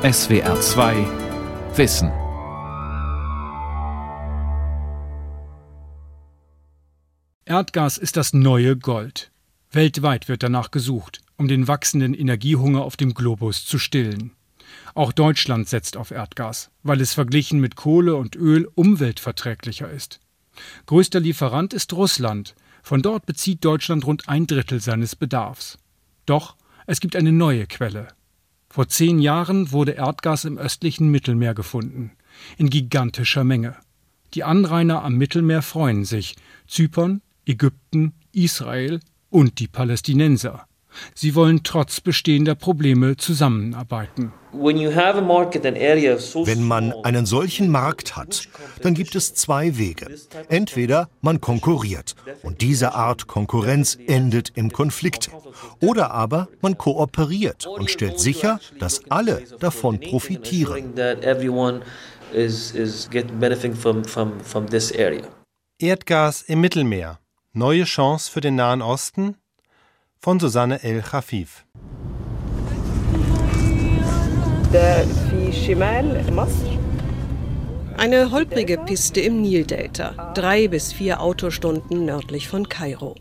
SWR 2 Wissen. Erdgas ist das neue Gold. Weltweit wird danach gesucht, um den wachsenden Energiehunger auf dem Globus zu stillen. Auch Deutschland setzt auf Erdgas, weil es verglichen mit Kohle und Öl umweltverträglicher ist. Größter Lieferant ist Russland. Von dort bezieht Deutschland rund ein Drittel seines Bedarfs. Doch es gibt eine neue Quelle. Vor zehn Jahren wurde Erdgas im östlichen Mittelmeer gefunden, in gigantischer Menge. Die Anrainer am Mittelmeer freuen sich, Zypern, Ägypten, Israel und die Palästinenser. Sie wollen trotz bestehender Probleme zusammenarbeiten. Wenn man einen solchen Markt hat, dann gibt es zwei Wege. Entweder man konkurriert und diese Art Konkurrenz endet im Konflikt. Oder aber man kooperiert und stellt sicher, dass alle davon profitieren. Erdgas im Mittelmeer. Neue Chance für den Nahen Osten? Von Susanne El Khafif. Eine holprige Piste im Nildelta, drei bis vier Autostunden nördlich von Kairo.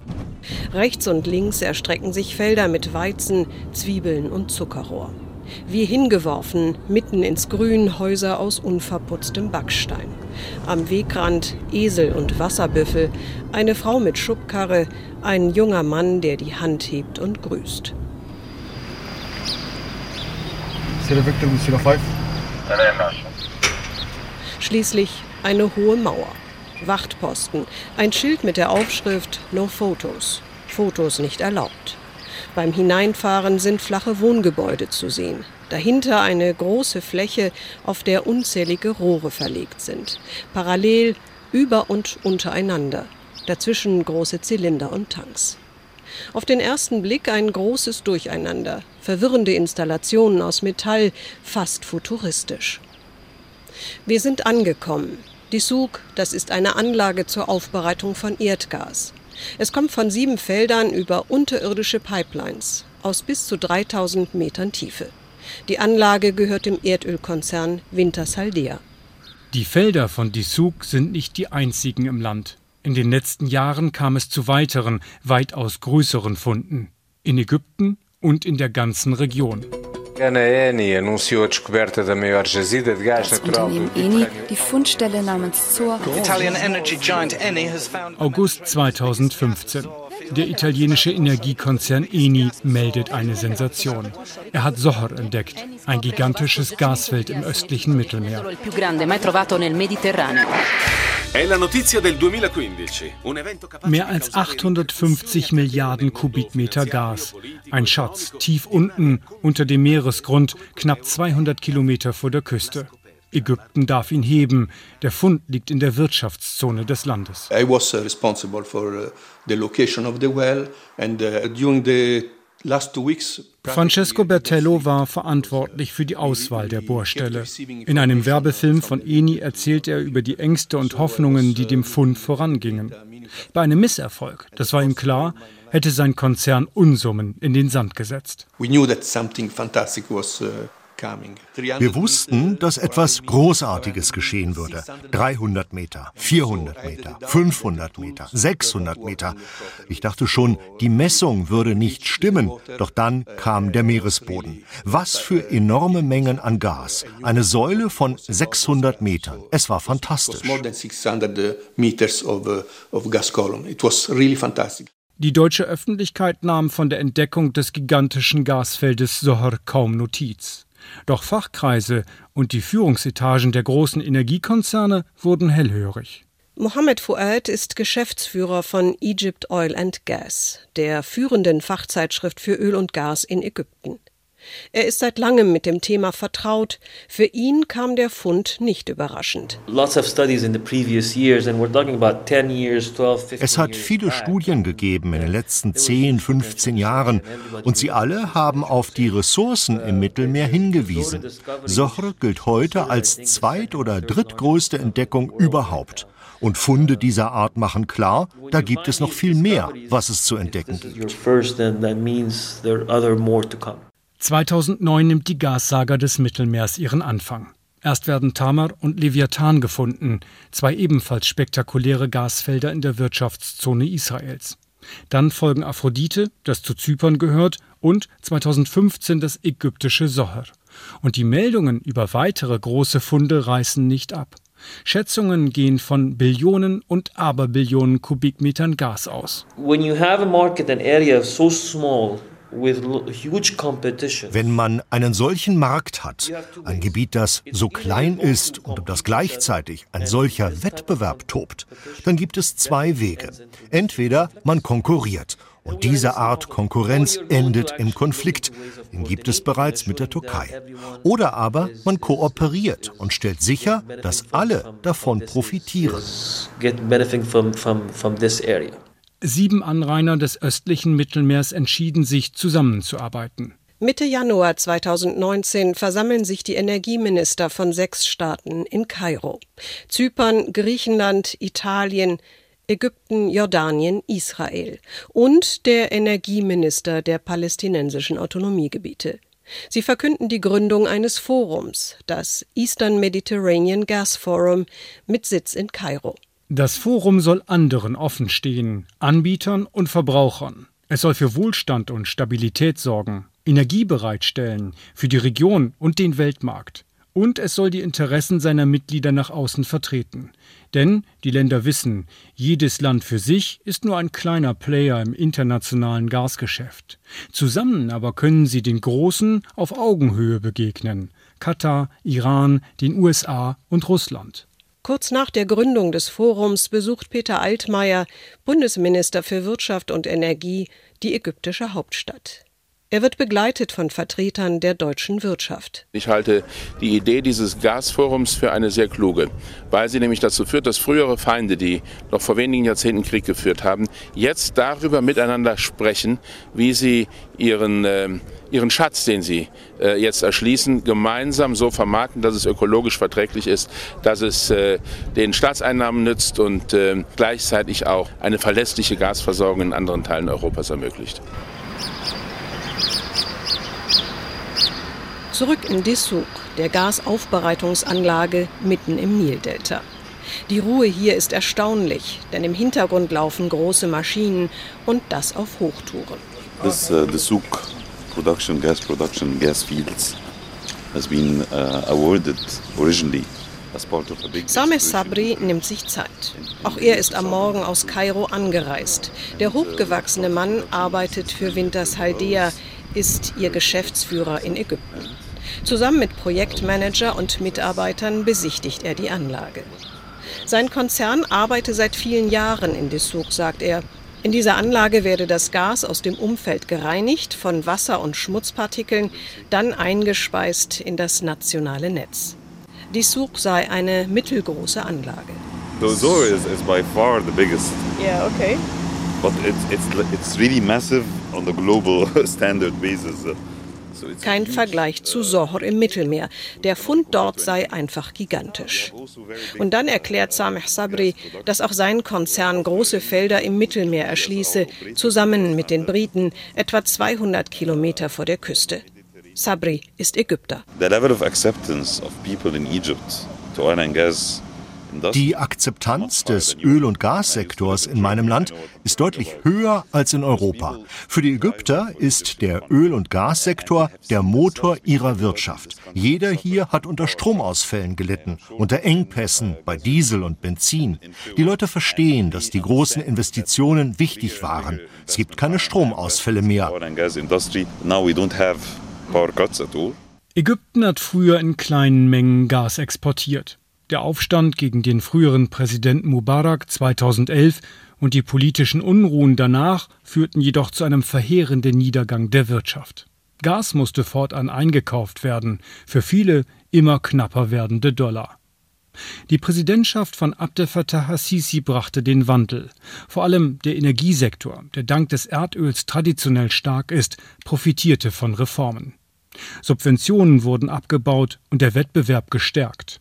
Rechts und links erstrecken sich Felder mit Weizen, Zwiebeln und Zuckerrohr. Wie hingeworfen, mitten ins Grün Häuser aus unverputztem Backstein. Am Wegrand Esel und Wasserbüffel, eine Frau mit Schubkarre, ein junger Mann, der die Hand hebt und grüßt. Schließlich eine hohe Mauer, Wachtposten, ein Schild mit der Aufschrift No Photos, Fotos nicht erlaubt. Beim Hineinfahren sind flache Wohngebäude zu sehen. Dahinter eine große Fläche, auf der unzählige Rohre verlegt sind. Parallel, über und untereinander. Dazwischen große Zylinder und Tanks. Auf den ersten Blick ein großes Durcheinander, verwirrende Installationen aus Metall, fast futuristisch. Wir sind angekommen. Die Sug, das ist eine Anlage zur Aufbereitung von Erdgas. Es kommt von sieben Feldern über unterirdische Pipelines aus bis zu 3000 Metern Tiefe. Die Anlage gehört dem Erdölkonzern Wintersaldea. Die Felder von Dissuk sind nicht die einzigen im Land. In den letzten Jahren kam es zu weiteren, weitaus größeren Funden. In Ägypten und in der ganzen Region. Das Unternehmen Eni, die Fundstelle namens Zor. August 2015. Der italienische Energiekonzern Eni meldet eine Sensation. Er hat Sohar entdeckt, ein gigantisches Gasfeld im östlichen Mittelmeer. Mehr als 850 Milliarden Kubikmeter Gas. Ein Schatz tief unten unter dem Meeresgrund, knapp 200 Kilometer vor der Küste. Ägypten darf ihn heben. Der Fund liegt in der Wirtschaftszone des Landes. I was uh, responsible for uh, the location of the well and uh, during the Francesco Bertello war verantwortlich für die Auswahl der Bohrstelle. In einem Werbefilm von Eni erzählt er über die Ängste und Hoffnungen, die dem Fund vorangingen. Bei einem Misserfolg, das war ihm klar, hätte sein Konzern Unsummen in den Sand gesetzt. We knew that something fantastic was wir wussten, dass etwas Großartiges geschehen würde. 300 Meter, 400 Meter, 500 Meter, 600 Meter. Ich dachte schon, die Messung würde nicht stimmen, doch dann kam der Meeresboden. Was für enorme Mengen an Gas. Eine Säule von 600 Metern. Es war fantastisch. Die deutsche Öffentlichkeit nahm von der Entdeckung des gigantischen Gasfeldes Sohar kaum Notiz. Doch Fachkreise und die Führungsetagen der großen Energiekonzerne wurden hellhörig. Mohammed Fuad ist Geschäftsführer von Egypt Oil and Gas, der führenden Fachzeitschrift für Öl und Gas in Ägypten. Er ist seit langem mit dem Thema vertraut. Für ihn kam der Fund nicht überraschend. Es hat viele Studien gegeben in den letzten 10, 15 Jahren und sie alle haben auf die Ressourcen im Mittelmeer hingewiesen. Sohr gilt heute als zweit- oder drittgrößte Entdeckung überhaupt. Und Funde dieser Art machen klar, da gibt es noch viel mehr, was es zu entdecken gibt. 2009 nimmt die Gassaga des Mittelmeers ihren Anfang. Erst werden Tamar und Leviathan gefunden, zwei ebenfalls spektakuläre Gasfelder in der Wirtschaftszone Israels. Dann folgen Aphrodite, das zu Zypern gehört, und 2015 das ägyptische Soher. Und die Meldungen über weitere große Funde reißen nicht ab. Schätzungen gehen von Billionen und Aberbillionen Kubikmetern Gas aus. When you have a market, an area so small, wenn man einen solchen Markt hat, ein Gebiet, das so klein ist und um das gleichzeitig ein solcher Wettbewerb tobt, dann gibt es zwei Wege. Entweder man konkurriert und diese Art Konkurrenz endet im Konflikt. Den gibt es bereits mit der Türkei. Oder aber man kooperiert und stellt sicher, dass alle davon profitieren. Sieben Anrainer des östlichen Mittelmeers entschieden sich zusammenzuarbeiten. Mitte Januar 2019 versammeln sich die Energieminister von sechs Staaten in Kairo. Zypern, Griechenland, Italien, Ägypten, Jordanien, Israel und der Energieminister der palästinensischen Autonomiegebiete. Sie verkünden die Gründung eines Forums, das Eastern Mediterranean Gas Forum, mit Sitz in Kairo. Das Forum soll anderen offenstehen, Anbietern und Verbrauchern. Es soll für Wohlstand und Stabilität sorgen, Energie bereitstellen für die Region und den Weltmarkt. Und es soll die Interessen seiner Mitglieder nach außen vertreten. Denn die Länder wissen, jedes Land für sich ist nur ein kleiner Player im internationalen Gasgeschäft. Zusammen aber können sie den Großen auf Augenhöhe begegnen. Katar, Iran, den USA und Russland. Kurz nach der Gründung des Forums besucht Peter Altmaier, Bundesminister für Wirtschaft und Energie, die ägyptische Hauptstadt. Er wird begleitet von Vertretern der deutschen Wirtschaft. Ich halte die Idee dieses Gasforums für eine sehr kluge, weil sie nämlich dazu führt, dass frühere Feinde, die noch vor wenigen Jahrzehnten Krieg geführt haben, jetzt darüber miteinander sprechen, wie sie ihren, äh, ihren Schatz, den sie äh, jetzt erschließen, gemeinsam so vermarkten, dass es ökologisch verträglich ist, dass es äh, den Staatseinnahmen nützt und äh, gleichzeitig auch eine verlässliche Gasversorgung in anderen Teilen Europas ermöglicht. Zurück in Dessouq, der Gasaufbereitungsanlage mitten im Nildelta. Die Ruhe hier ist erstaunlich, denn im Hintergrund laufen große Maschinen und das auf Hochtouren. This uh, Dessouq production, gas production, gas fields has been uh, awarded originally Sameh Sabri nimmt sich Zeit. Auch er ist am Morgen aus Kairo angereist. Der hochgewachsene Mann arbeitet für Winters Haldea, ist ihr Geschäftsführer in Ägypten. Zusammen mit Projektmanager und Mitarbeitern besichtigt er die Anlage. Sein Konzern arbeite seit vielen Jahren in Dessouq, sagt er. In dieser Anlage werde das Gas aus dem Umfeld gereinigt von Wasser- und Schmutzpartikeln, dann eingespeist in das nationale Netz. Dessouq sei eine mittelgroße Anlage. Dozor is, is by far the biggest. Yeah, okay. But it's, it's, it's really massive on the global standard basis. Kein Vergleich zu Sohor im Mittelmeer. Der Fund dort sei einfach gigantisch. Und dann erklärt Sameh Sabri, dass auch sein Konzern große Felder im Mittelmeer erschließe, zusammen mit den Briten, etwa 200 Kilometer vor der Küste. Sabri ist Ägypter. The level of acceptance of people in Egypt to oil and gas die Akzeptanz des Öl- und Gassektors in meinem Land ist deutlich höher als in Europa. Für die Ägypter ist der Öl- und Gassektor der Motor ihrer Wirtschaft. Jeder hier hat unter Stromausfällen gelitten, unter Engpässen bei Diesel und Benzin. Die Leute verstehen, dass die großen Investitionen wichtig waren. Es gibt keine Stromausfälle mehr. Ägypten hat früher in kleinen Mengen Gas exportiert. Der Aufstand gegen den früheren Präsidenten Mubarak 2011 und die politischen Unruhen danach führten jedoch zu einem verheerenden Niedergang der Wirtschaft. Gas musste fortan eingekauft werden, für viele immer knapper werdende Dollar. Die Präsidentschaft von Abdel Fattah Hassisi brachte den Wandel. Vor allem der Energiesektor, der dank des Erdöls traditionell stark ist, profitierte von Reformen. Subventionen wurden abgebaut und der Wettbewerb gestärkt.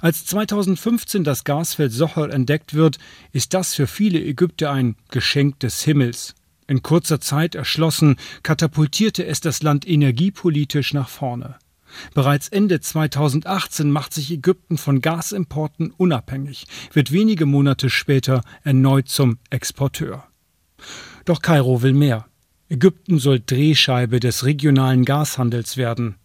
Als 2015 das Gasfeld Socher entdeckt wird, ist das für viele Ägypter ein Geschenk des Himmels. In kurzer Zeit erschlossen, katapultierte es das Land energiepolitisch nach vorne. Bereits Ende 2018 macht sich Ägypten von Gasimporten unabhängig, wird wenige Monate später erneut zum Exporteur. Doch Kairo will mehr. Ägypten soll Drehscheibe des regionalen Gashandels werden.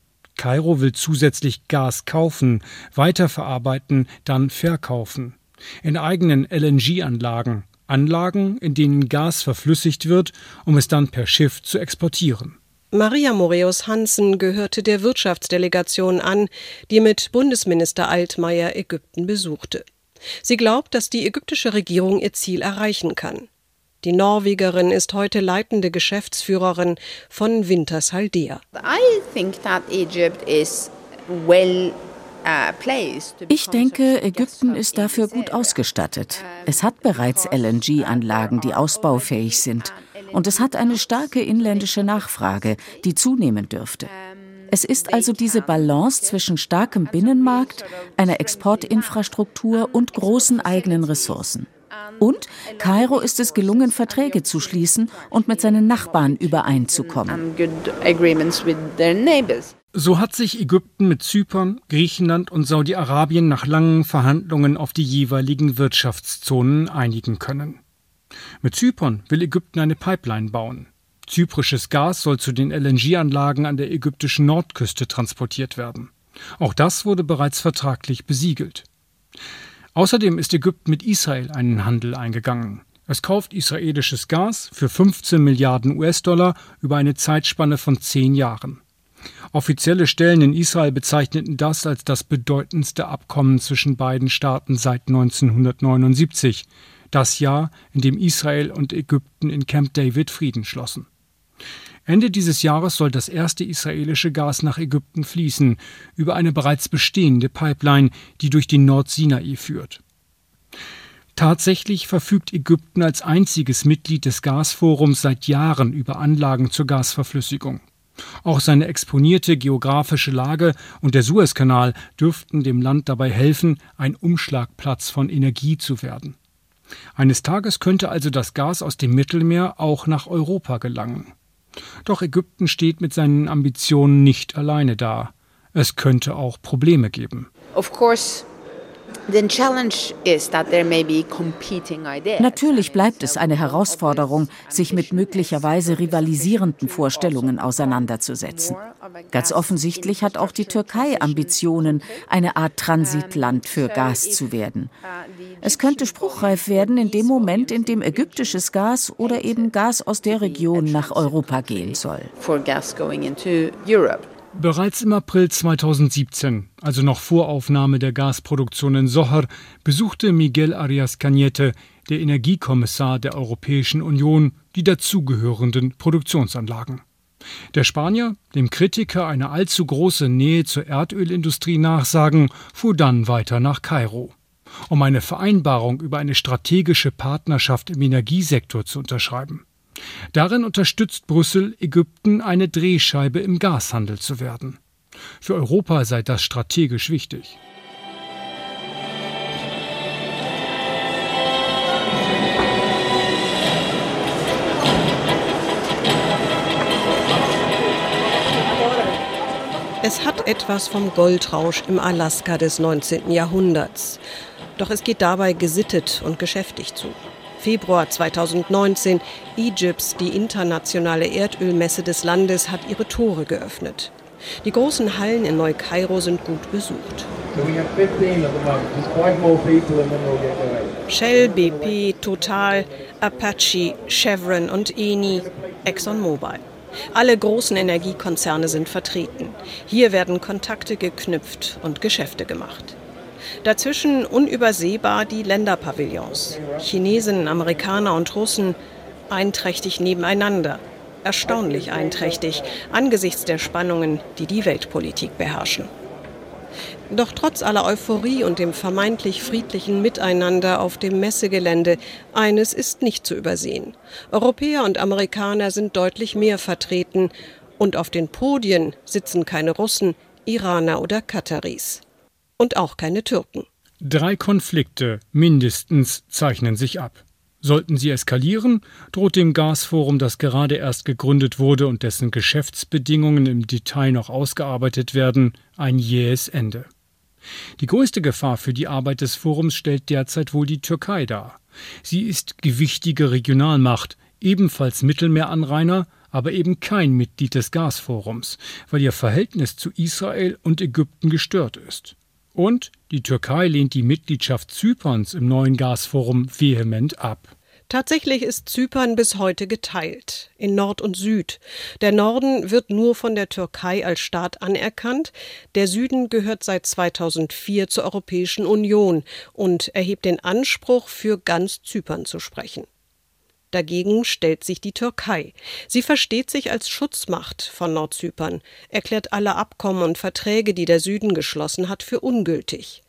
Kairo will zusätzlich Gas kaufen, weiterverarbeiten, dann verkaufen. In eigenen LNG-Anlagen, Anlagen, in denen Gas verflüssigt wird, um es dann per Schiff zu exportieren. Maria Moreus Hansen gehörte der Wirtschaftsdelegation an, die mit Bundesminister Altmaier Ägypten besuchte. Sie glaubt, dass die ägyptische Regierung ihr Ziel erreichen kann. Die Norwegerin ist heute leitende Geschäftsführerin von Wintershaldea. Ich denke, Ägypten ist dafür gut ausgestattet. Es hat bereits LNG-Anlagen, die ausbaufähig sind und es hat eine starke inländische Nachfrage, die zunehmen dürfte. Es ist also diese Balance zwischen starkem Binnenmarkt, einer Exportinfrastruktur und großen eigenen Ressourcen. Und Kairo ist es gelungen, Verträge zu schließen und mit seinen Nachbarn übereinzukommen. So hat sich Ägypten mit Zypern, Griechenland und Saudi-Arabien nach langen Verhandlungen auf die jeweiligen Wirtschaftszonen einigen können. Mit Zypern will Ägypten eine Pipeline bauen. Zyprisches Gas soll zu den LNG-Anlagen an der ägyptischen Nordküste transportiert werden. Auch das wurde bereits vertraglich besiegelt. Außerdem ist Ägypten mit Israel einen Handel eingegangen. Es kauft israelisches Gas für 15 Milliarden US-Dollar über eine Zeitspanne von zehn Jahren. Offizielle Stellen in Israel bezeichneten das als das bedeutendste Abkommen zwischen beiden Staaten seit 1979 das Jahr, in dem Israel und Ägypten in Camp David Frieden schlossen. Ende dieses Jahres soll das erste israelische Gas nach Ägypten fließen, über eine bereits bestehende Pipeline, die durch den Nordsinai führt. Tatsächlich verfügt Ägypten als einziges Mitglied des Gasforums seit Jahren über Anlagen zur Gasverflüssigung. Auch seine exponierte geografische Lage und der Suezkanal dürften dem Land dabei helfen, ein Umschlagplatz von Energie zu werden. Eines Tages könnte also das Gas aus dem Mittelmeer auch nach Europa gelangen. Doch Ägypten steht mit seinen Ambitionen nicht alleine da. Es könnte auch Probleme geben. Of course Natürlich bleibt es eine Herausforderung, sich mit möglicherweise rivalisierenden Vorstellungen auseinanderzusetzen. Ganz offensichtlich hat auch die Türkei Ambitionen, eine Art Transitland für Gas zu werden. Es könnte spruchreif werden in dem Moment, in dem ägyptisches Gas oder eben Gas aus der Region nach Europa gehen soll. Bereits im April 2017, also noch vor Aufnahme der Gasproduktion in Sohar, besuchte Miguel Arias Cañete, der Energiekommissar der Europäischen Union, die dazugehörenden Produktionsanlagen. Der Spanier, dem Kritiker eine allzu große Nähe zur Erdölindustrie nachsagen, fuhr dann weiter nach Kairo, um eine Vereinbarung über eine strategische Partnerschaft im Energiesektor zu unterschreiben. Darin unterstützt Brüssel Ägypten, eine Drehscheibe im Gashandel zu werden. Für Europa sei das strategisch wichtig. Es hat etwas vom Goldrausch im Alaska des 19. Jahrhunderts. Doch es geht dabei gesittet und geschäftig zu. Februar 2019, Egypts, die internationale Erdölmesse des Landes, hat ihre Tore geöffnet. Die großen Hallen in Neu-Kairo sind gut besucht. Shell, BP, Total, Apache, Chevron und Eni, ExxonMobil. Alle großen Energiekonzerne sind vertreten. Hier werden Kontakte geknüpft und Geschäfte gemacht. Dazwischen unübersehbar die Länderpavillons. Chinesen, Amerikaner und Russen einträchtig nebeneinander. Erstaunlich einträchtig angesichts der Spannungen, die die Weltpolitik beherrschen. Doch trotz aller Euphorie und dem vermeintlich friedlichen Miteinander auf dem Messegelände, eines ist nicht zu übersehen. Europäer und Amerikaner sind deutlich mehr vertreten und auf den Podien sitzen keine Russen, Iraner oder Kataris und auch keine Türken. Drei Konflikte mindestens zeichnen sich ab. Sollten sie eskalieren, droht dem Gasforum, das gerade erst gegründet wurde und dessen Geschäftsbedingungen im Detail noch ausgearbeitet werden, ein jähes Ende. Die größte Gefahr für die Arbeit des Forums stellt derzeit wohl die Türkei dar. Sie ist gewichtige Regionalmacht, ebenfalls Mittelmeeranrainer, aber eben kein Mitglied des Gasforums, weil ihr Verhältnis zu Israel und Ägypten gestört ist. Und die Türkei lehnt die Mitgliedschaft Zyperns im neuen Gasforum vehement ab. Tatsächlich ist Zypern bis heute geteilt in Nord und Süd. Der Norden wird nur von der Türkei als Staat anerkannt, der Süden gehört seit 2004 zur Europäischen Union und erhebt den Anspruch, für ganz Zypern zu sprechen. Dagegen stellt sich die Türkei. Sie versteht sich als Schutzmacht von Nordzypern, erklärt alle Abkommen und Verträge, die der Süden geschlossen hat, für ungültig.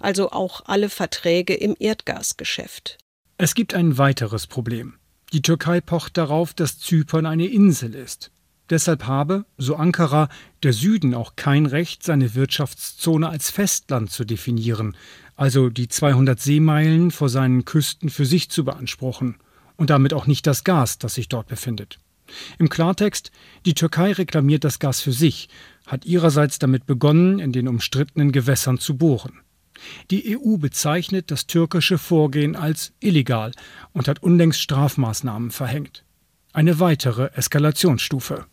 Also auch alle Verträge im Erdgasgeschäft. Es gibt ein weiteres Problem. Die Türkei pocht darauf, dass Zypern eine Insel ist. Deshalb habe, so Ankara, der Süden auch kein Recht, seine Wirtschaftszone als Festland zu definieren, also die 200 Seemeilen vor seinen Küsten für sich zu beanspruchen und damit auch nicht das Gas, das sich dort befindet. Im Klartext, die Türkei reklamiert das Gas für sich, hat ihrerseits damit begonnen, in den umstrittenen Gewässern zu bohren. Die EU bezeichnet das türkische Vorgehen als illegal und hat unlängst Strafmaßnahmen verhängt. Eine weitere Eskalationsstufe.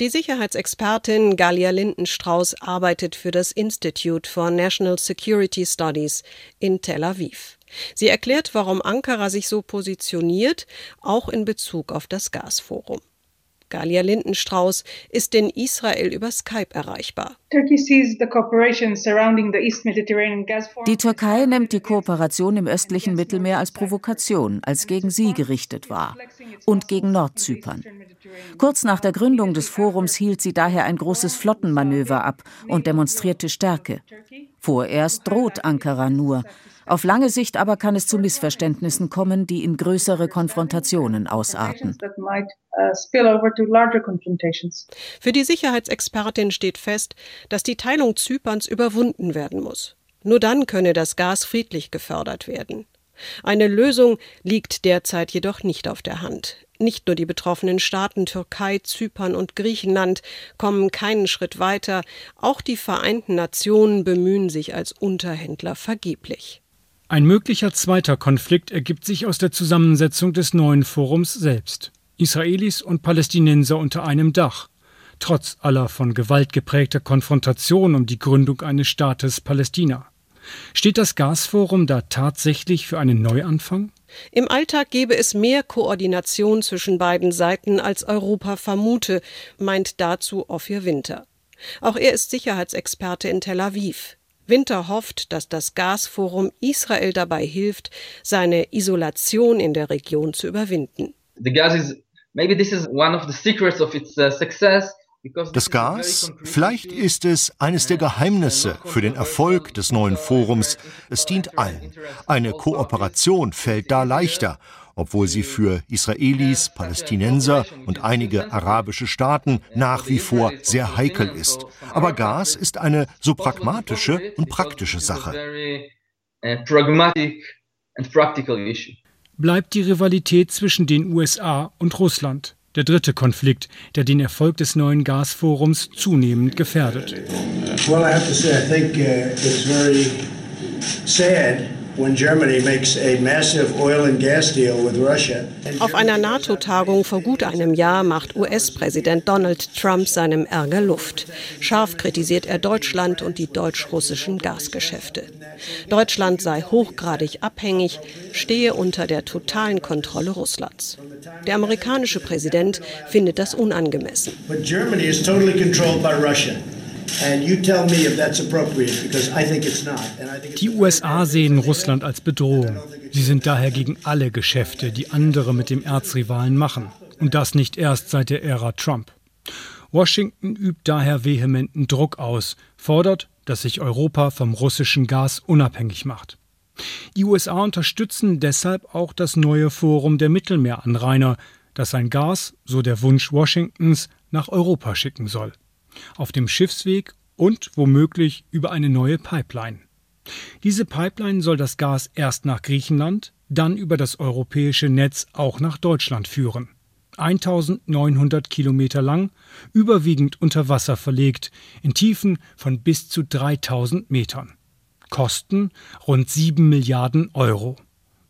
Die Sicherheitsexpertin Galia Lindenstrauß arbeitet für das Institute for National Security Studies in Tel Aviv. Sie erklärt, warum Ankara sich so positioniert, auch in Bezug auf das Gasforum. Galia Lindenstrauß ist in Israel über Skype erreichbar. Die Türkei nimmt die Kooperation im östlichen Mittelmeer als Provokation, als gegen sie gerichtet wahr und gegen Nordzypern. Kurz nach der Gründung des Forums hielt sie daher ein großes Flottenmanöver ab und demonstrierte Stärke. Vorerst droht Ankara nur, auf lange Sicht aber kann es zu Missverständnissen kommen, die in größere Konfrontationen ausarten. Für die Sicherheitsexpertin steht fest, dass die Teilung Zyperns überwunden werden muss. Nur dann könne das Gas friedlich gefördert werden. Eine Lösung liegt derzeit jedoch nicht auf der Hand. Nicht nur die betroffenen Staaten Türkei, Zypern und Griechenland kommen keinen Schritt weiter, auch die Vereinten Nationen bemühen sich als Unterhändler vergeblich. Ein möglicher zweiter Konflikt ergibt sich aus der Zusammensetzung des neuen Forums selbst. Israelis und Palästinenser unter einem Dach, trotz aller von Gewalt geprägter Konfrontation um die Gründung eines Staates Palästina. Steht das Gasforum da tatsächlich für einen Neuanfang? Im Alltag gebe es mehr Koordination zwischen beiden Seiten, als Europa vermute, meint dazu Ophir Winter. Auch er ist Sicherheitsexperte in Tel Aviv. Winter hofft, dass das Gasforum Israel dabei hilft, seine Isolation in der Region zu überwinden. Uh. Das Gas, vielleicht ist es eines der Geheimnisse für den Erfolg des neuen Forums. Es dient allen. Eine Kooperation fällt da leichter obwohl sie für Israelis, Palästinenser und einige arabische Staaten nach wie vor sehr heikel ist. Aber Gas ist eine so pragmatische und praktische Sache. Bleibt die Rivalität zwischen den USA und Russland. Der dritte Konflikt, der den Erfolg des neuen Gasforums zunehmend gefährdet. Well, Auf einer NATO-Tagung vor gut einem Jahr macht US-Präsident Donald Trump seinem Ärger Luft. Scharf kritisiert er Deutschland und die deutsch-russischen Gasgeschäfte. Deutschland sei hochgradig abhängig, stehe unter der totalen Kontrolle Russlands. Der amerikanische Präsident findet das unangemessen. But Germany is totally controlled by Russia. Die USA sehen Russland als Bedrohung. Sie sind daher gegen alle Geschäfte, die andere mit dem Erzrivalen machen. Und das nicht erst seit der Ära Trump. Washington übt daher vehementen Druck aus, fordert, dass sich Europa vom russischen Gas unabhängig macht. Die USA unterstützen deshalb auch das neue Forum der Mittelmeeranrainer, das sein Gas, so der Wunsch Washingtons, nach Europa schicken soll auf dem Schiffsweg und womöglich über eine neue Pipeline. Diese Pipeline soll das Gas erst nach Griechenland, dann über das europäische Netz auch nach Deutschland führen. 1900 Kilometer lang, überwiegend unter Wasser verlegt, in Tiefen von bis zu 3000 Metern. Kosten rund 7 Milliarden Euro.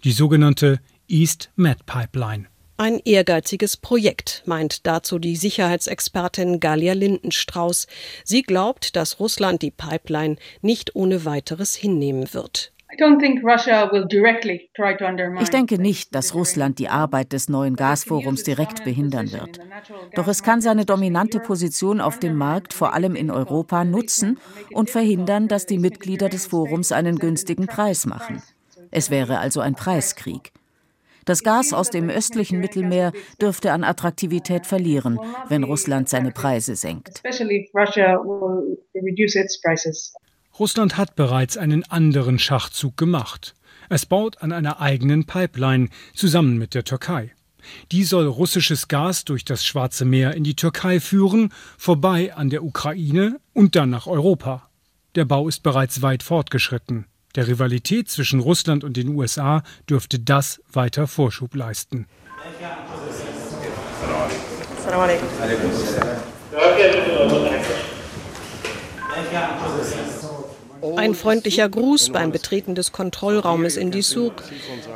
Die sogenannte East Med Pipeline. Ein ehrgeiziges Projekt, meint dazu die Sicherheitsexpertin Galia Lindenstrauß. Sie glaubt, dass Russland die Pipeline nicht ohne weiteres hinnehmen wird. Ich denke nicht, dass Russland die Arbeit des neuen Gasforums direkt behindern wird. Doch es kann seine dominante Position auf dem Markt, vor allem in Europa, nutzen und verhindern, dass die Mitglieder des Forums einen günstigen Preis machen. Es wäre also ein Preiskrieg. Das Gas aus dem östlichen Mittelmeer dürfte an Attraktivität verlieren, wenn Russland seine Preise senkt. Russland hat bereits einen anderen Schachzug gemacht. Es baut an einer eigenen Pipeline zusammen mit der Türkei. Die soll russisches Gas durch das Schwarze Meer in die Türkei führen, vorbei an der Ukraine und dann nach Europa. Der Bau ist bereits weit fortgeschritten. Der Rivalität zwischen Russland und den USA dürfte das weiter Vorschub leisten. Ein freundlicher Gruß beim Betreten des Kontrollraumes in die Souk.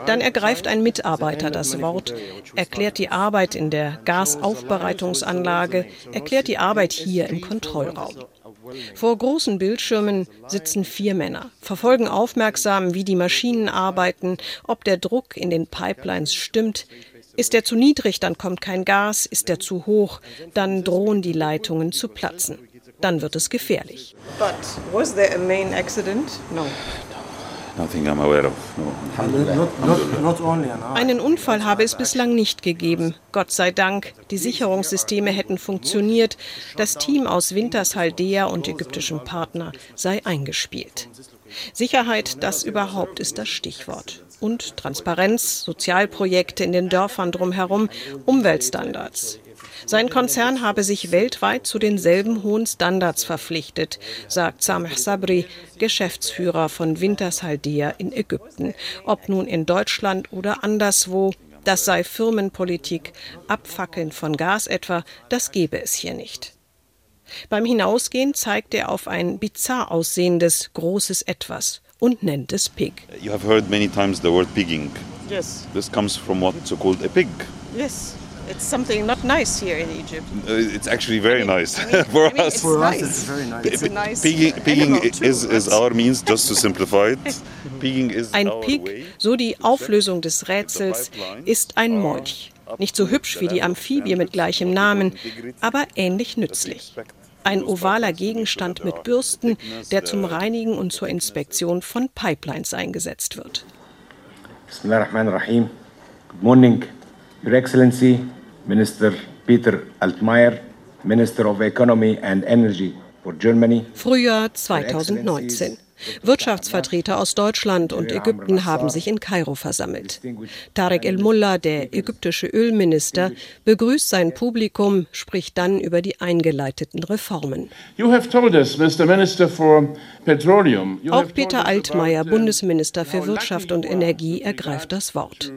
Dann ergreift ein Mitarbeiter das Wort, erklärt die Arbeit in der Gasaufbereitungsanlage, erklärt die Arbeit hier im Kontrollraum. Vor großen Bildschirmen sitzen vier Männer, verfolgen aufmerksam, wie die Maschinen arbeiten, ob der Druck in den Pipelines stimmt. Ist er zu niedrig, dann kommt kein Gas, ist er zu hoch, dann drohen die Leitungen zu platzen. Dann wird es gefährlich. But was there a main accident? No. Einen Unfall habe es bislang nicht gegeben. Gott sei Dank. Die Sicherungssysteme hätten funktioniert. Das Team aus Wintershaldea und ägyptischem Partner sei eingespielt. Sicherheit, das überhaupt ist das Stichwort. Und Transparenz, Sozialprojekte in den Dörfern drumherum, Umweltstandards. Sein Konzern habe sich weltweit zu denselben hohen Standards verpflichtet, sagt Sameh Sabri, Geschäftsführer von Wintershaldea in Ägypten. Ob nun in Deutschland oder anderswo, das sei Firmenpolitik, Abfackeln von Gas etwa, das gebe es hier nicht. Beim Hinausgehen zeigt er auf ein bizarr aussehendes großes Etwas und nennt es Pig. You have heard many times the word pigging. Yes. This comes from what's so called a pig. Yes. It's something not nice here in Egypt. Uh, it's actually very I mean, nice I mean, for I mean, us. For nice. us, it's very nice. It's a nice pigging, pigging is, is our means, just to simplify it. Pigging is ein Pig, so die Auflösung des Rätsels, ist ein Molch. Nicht so hübsch wie die Amphibie mit gleichem Namen, aber ähnlich nützlich. Ein ovaler Gegenstand mit Bürsten, der zum Reinigen und zur Inspektion von Pipelines eingesetzt wird. Bismillahirrahmanirrahim. Good morning, Your Excellency, Minister Peter Altmaier, Minister of Economy and Energy for Germany. Frühjahr 2019. Wirtschaftsvertreter aus Deutschland und Ägypten haben sich in Kairo versammelt. Tarek El-Mullah, der ägyptische Ölminister, begrüßt sein Publikum, spricht dann über die eingeleiteten Reformen. Auch Peter Altmaier, Bundesminister für Wirtschaft und Energie, ergreift das Wort.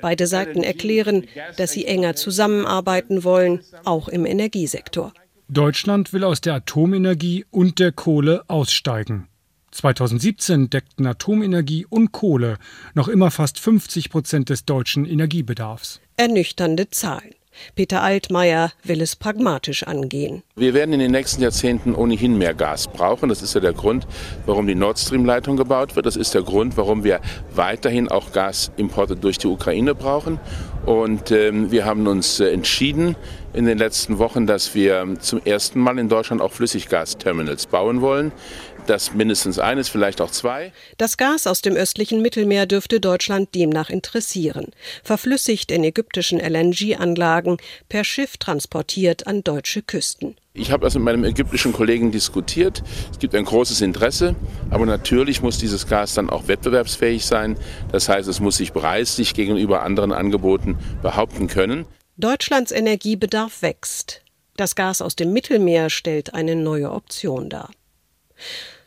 Beide Seiten erklären, dass sie enger zusammenarbeiten wollen, auch im Energiesektor. Deutschland will aus der Atomenergie und der Kohle aussteigen. 2017 deckten Atomenergie und Kohle noch immer fast 50 Prozent des deutschen Energiebedarfs. Ernüchternde Zahlen. Peter Altmaier will es pragmatisch angehen. Wir werden in den nächsten Jahrzehnten ohnehin mehr Gas brauchen. Das ist ja der Grund, warum die Nord Stream-Leitung gebaut wird. Das ist der Grund, warum wir weiterhin auch Gasimporte durch die Ukraine brauchen. Und ähm, wir haben uns äh, entschieden in den letzten Wochen, dass wir zum ersten Mal in Deutschland auch Flüssiggasterminals bauen wollen das mindestens eines, vielleicht auch zwei. Das Gas aus dem östlichen Mittelmeer dürfte Deutschland demnach interessieren. Verflüssigt in ägyptischen LNG-Anlagen, per Schiff transportiert an deutsche Küsten. Ich habe das mit meinem ägyptischen Kollegen diskutiert. Es gibt ein großes Interesse, aber natürlich muss dieses Gas dann auch wettbewerbsfähig sein. Das heißt, es muss sich preislich gegenüber anderen Angeboten behaupten können. Deutschlands Energiebedarf wächst. Das Gas aus dem Mittelmeer stellt eine neue Option dar.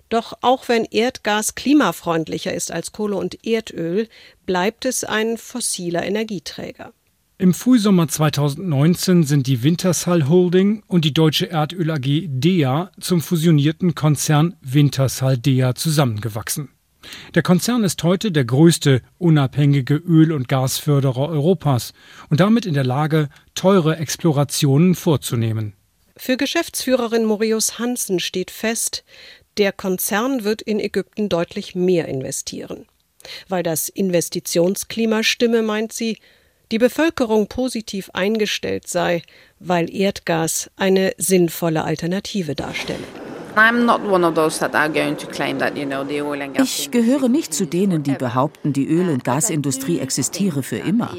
Doch auch wenn Erdgas klimafreundlicher ist als Kohle und Erdöl, bleibt es ein fossiler Energieträger. Im Frühsommer 2019 sind die Wintershall Holding und die deutsche Erdöl AG DEA zum fusionierten Konzern Wintershall DEA zusammengewachsen. Der Konzern ist heute der größte unabhängige Öl- und Gasförderer Europas und damit in der Lage, teure Explorationen vorzunehmen. Für Geschäftsführerin Morius Hansen steht fest, der Konzern wird in Ägypten deutlich mehr investieren. Weil das Investitionsklima stimme, meint sie, die Bevölkerung positiv eingestellt sei, weil Erdgas eine sinnvolle Alternative darstelle. Ich gehöre nicht zu denen, die behaupten, die Öl- und Gasindustrie existiere für immer.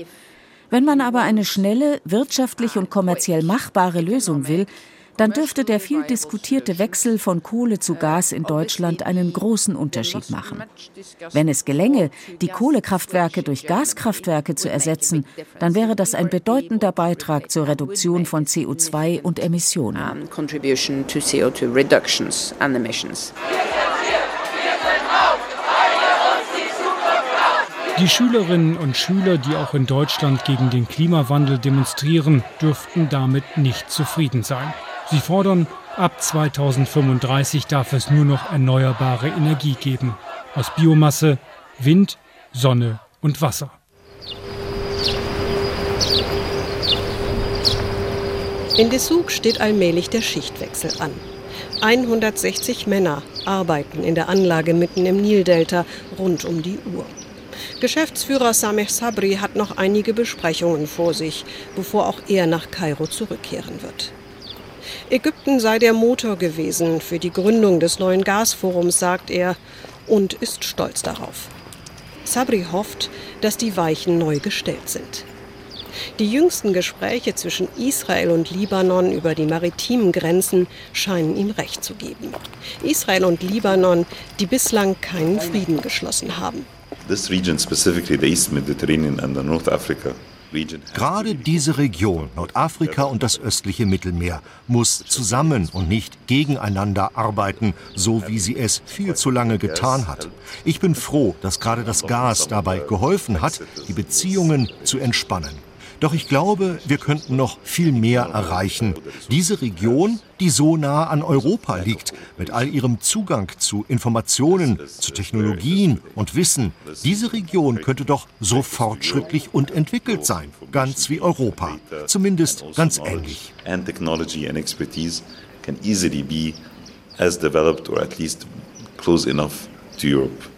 Wenn man aber eine schnelle, wirtschaftlich und kommerziell machbare Lösung will, dann dürfte der viel diskutierte Wechsel von Kohle zu Gas in Deutschland einen großen Unterschied machen. Wenn es gelänge, die Kohlekraftwerke durch Gaskraftwerke zu ersetzen, dann wäre das ein bedeutender Beitrag zur Reduktion von CO2 und Emissionen. Die Schülerinnen und Schüler, die auch in Deutschland gegen den Klimawandel demonstrieren, dürften damit nicht zufrieden sein. Sie fordern, ab 2035 darf es nur noch erneuerbare Energie geben. Aus Biomasse, Wind, Sonne und Wasser. In Dessug steht allmählich der Schichtwechsel an. 160 Männer arbeiten in der Anlage mitten im Nildelta rund um die Uhr. Geschäftsführer Sameh Sabri hat noch einige Besprechungen vor sich, bevor auch er nach Kairo zurückkehren wird. Ägypten sei der Motor gewesen für die Gründung des neuen Gasforums, sagt er, und ist stolz darauf. Sabri hofft, dass die Weichen neu gestellt sind. Die jüngsten Gespräche zwischen Israel und Libanon über die maritimen Grenzen scheinen ihm recht zu geben. Israel und Libanon, die bislang keinen Frieden geschlossen haben. This region, specifically the East Mediterranean and the North Africa, Gerade diese Region, Nordafrika und das östliche Mittelmeer, muss zusammen und nicht gegeneinander arbeiten, so wie sie es viel zu lange getan hat. Ich bin froh, dass gerade das Gas dabei geholfen hat, die Beziehungen zu entspannen. Doch ich glaube, wir könnten noch viel mehr erreichen. Diese Region, die so nah an Europa liegt, mit all ihrem Zugang zu Informationen, zu Technologien und Wissen, diese Region könnte doch so fortschrittlich und entwickelt sein, ganz wie Europa. Zumindest ganz ähnlich. As developed or at least close enough to Europe.